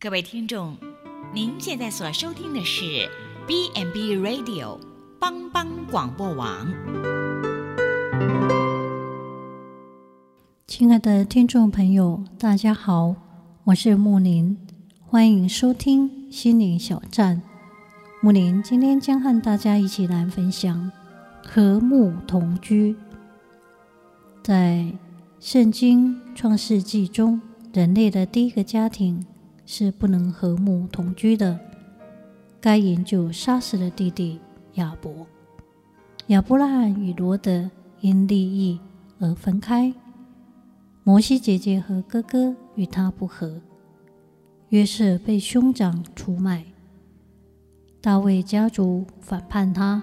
各位听众，您现在所收听的是 B n B Radio 帮帮广播网。亲爱的听众朋友，大家好，我是木林，欢迎收听心灵小站。木林今天将和大家一起来分享和睦同居。在圣经创世纪中，人类的第一个家庭。是不能和睦同居的。该隐就杀死了弟弟亚伯。亚伯拉罕与罗得因利益而分开。摩西姐姐和哥哥与他不和。约瑟被兄长出卖。大卫家族反叛他。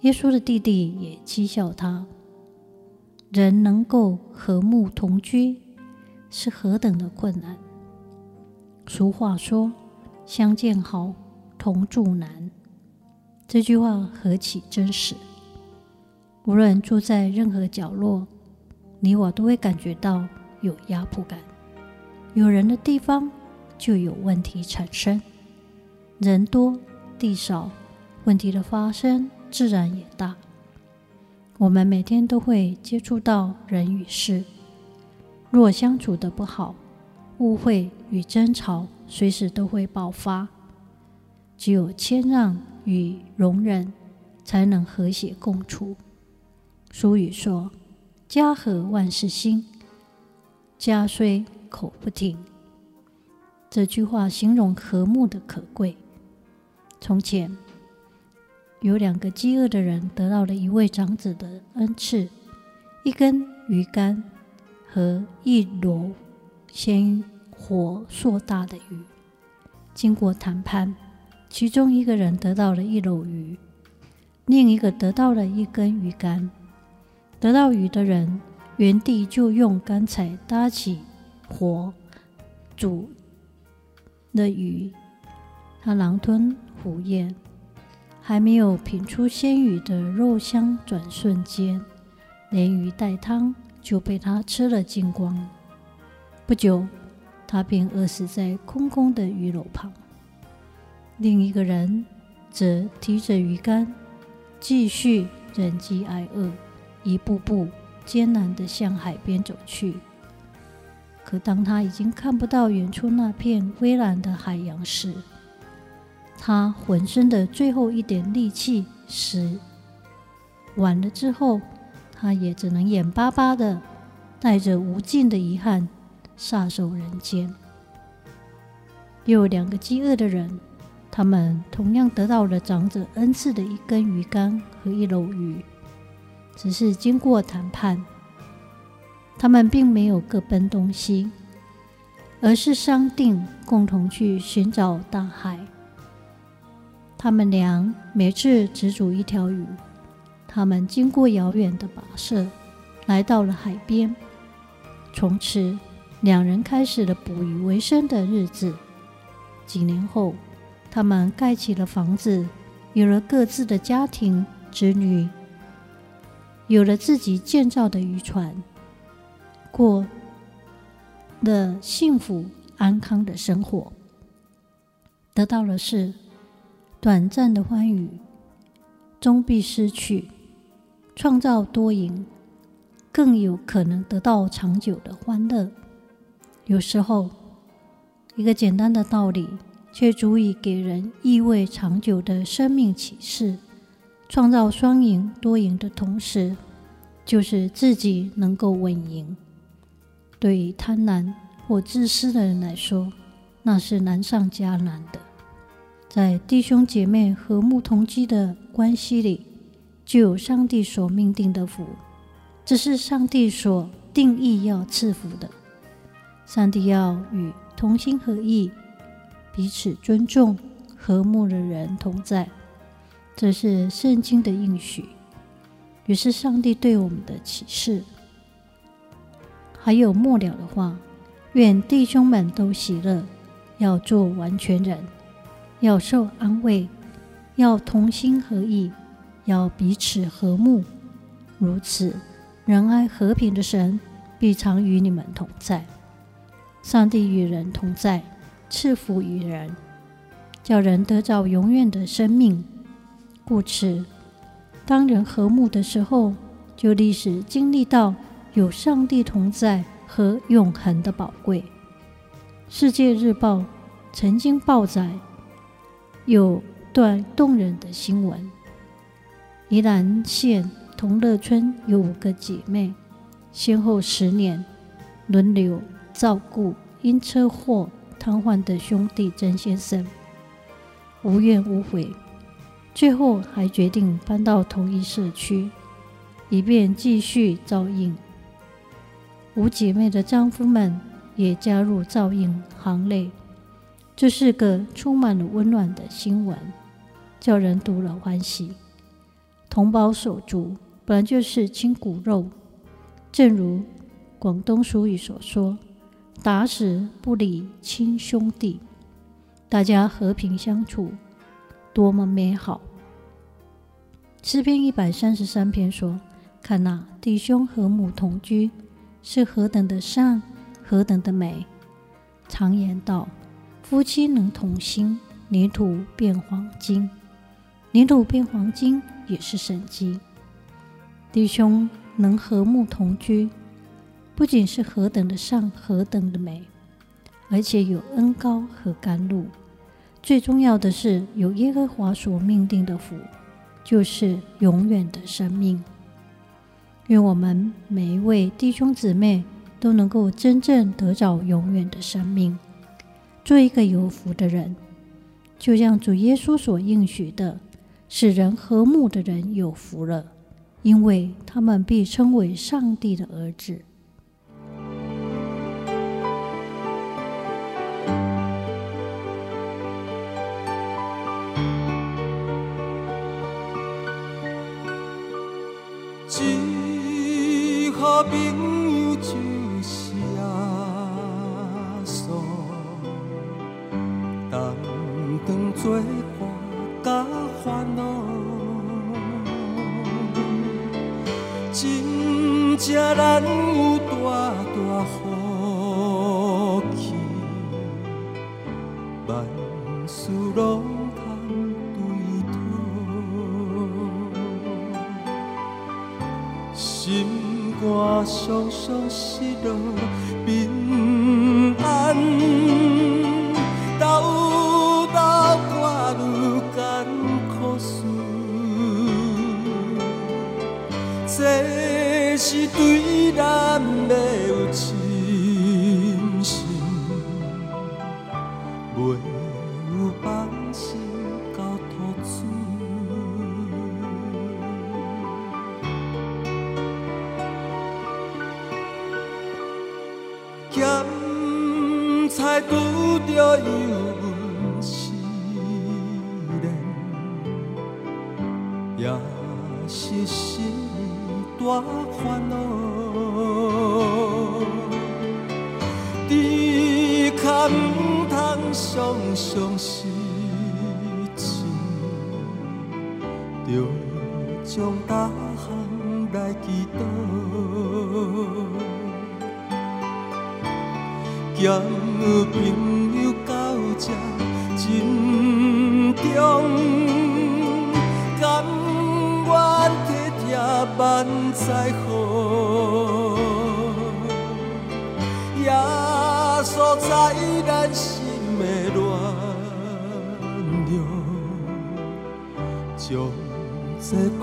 耶稣的弟弟也讥笑他。人能够和睦同居，是何等的困难！俗话说：“相见好，同住难。”这句话何其真实！无论住在任何角落，你我都会感觉到有压迫感。有人的地方就有问题产生，人多地少，问题的发生自然也大。我们每天都会接触到人与事，若相处得不好，误会与争吵随时都会爆发，只有谦让与容忍，才能和谐共处。俗语说：“家和万事兴，家衰口不停。”这句话形容和睦的可贵。从前有两个饥饿的人得到了一位长者的恩赐，一根鱼竿和一篓鲜火硕大的鱼。经过谈判，其中一个人得到了一篓鱼，另一个得到了一根鱼竿。得到鱼的人原地就用干柴搭起火煮了鱼，他狼吞虎咽，还没有品出鲜鱼的肉香，转瞬间连鱼带汤就被他吃了精光。不久，他便饿死在空空的鱼篓旁。另一个人则提着鱼竿，继续忍饥挨饿，一步步艰难地向海边走去。可当他已经看不到远处那片蔚蓝的海洋时，他浑身的最后一点力气使完了之后，他也只能眼巴巴地带着无尽的遗憾。撒手人间。又有两个饥饿的人，他们同样得到了长者恩赐的一根鱼竿和一篓鱼，只是经过谈判，他们并没有各奔东西，而是商定共同去寻找大海。他们俩每次只煮一条鱼。他们经过遥远的跋涉，来到了海边，从此。两人开始了捕鱼为生的日子。几年后，他们盖起了房子，有了各自的家庭、子女，有了自己建造的渔船，过了幸福安康的生活。得到的是短暂的欢愉，终必失去；创造多赢，更有可能得到长久的欢乐。有时候，一个简单的道理，却足以给人意味长久的生命启示。创造双赢、多赢的同时，就是自己能够稳赢。对于贪婪或自私的人来说，那是难上加难的。在弟兄姐妹和睦同居的关系里，就有上帝所命定的福，这是上帝所定义要赐福的。上帝要与同心合意、彼此尊重、和睦的人同在，这是圣经的应许，也是上帝对我们的启示。还有末了的话：愿弟兄们都喜乐，要做完全人，要受安慰，要同心合意，要彼此和睦。如此，仁爱和平的神必常与你们同在。上帝与人同在，赐福于人，叫人得到永远的生命。故此，当人和睦的时候，就历史经历到有上帝同在和永恒的宝贵。世界日报曾经报载有段动人的新闻：宜兰县同乐村有五个姐妹，先后十年轮流照顾因车祸瘫痪的兄弟曾先生，无怨无悔，最后还决定搬到同一社区。以便继续照应，五姐妹的丈夫们也加入照应行列。这是个充满了温暖的新闻，叫人读了欢喜。同胞手足本来就是亲骨肉，正如广东俗语所说：“打死不离亲兄弟”，大家和平相处，多么美好！诗篇一百三十三篇说。看那弟兄和睦同居，是何等的善，何等的美！常言道：夫妻能同心，泥土变黄金。泥土变黄金也是神迹。弟兄能和睦同居，不仅是何等的善，何等的美，而且有恩高和甘露。最重要的是，有耶和华所命定的福，就是永远的生命。愿我们每一位弟兄姊妹都能够真正得着永远的生命，做一个有福的人，就像主耶稣所应许的，使人和睦的人有福了，因为他们必称为上帝的儿子。朋友就我常常失落，咸菜拄着油温试炼，也是心大烦恼。猪脚毋通常常失志，着将逐项来祈祷。兼朋友到这珍重，甘愿体贴万载好，耶稣在咱心的暖流，将这苦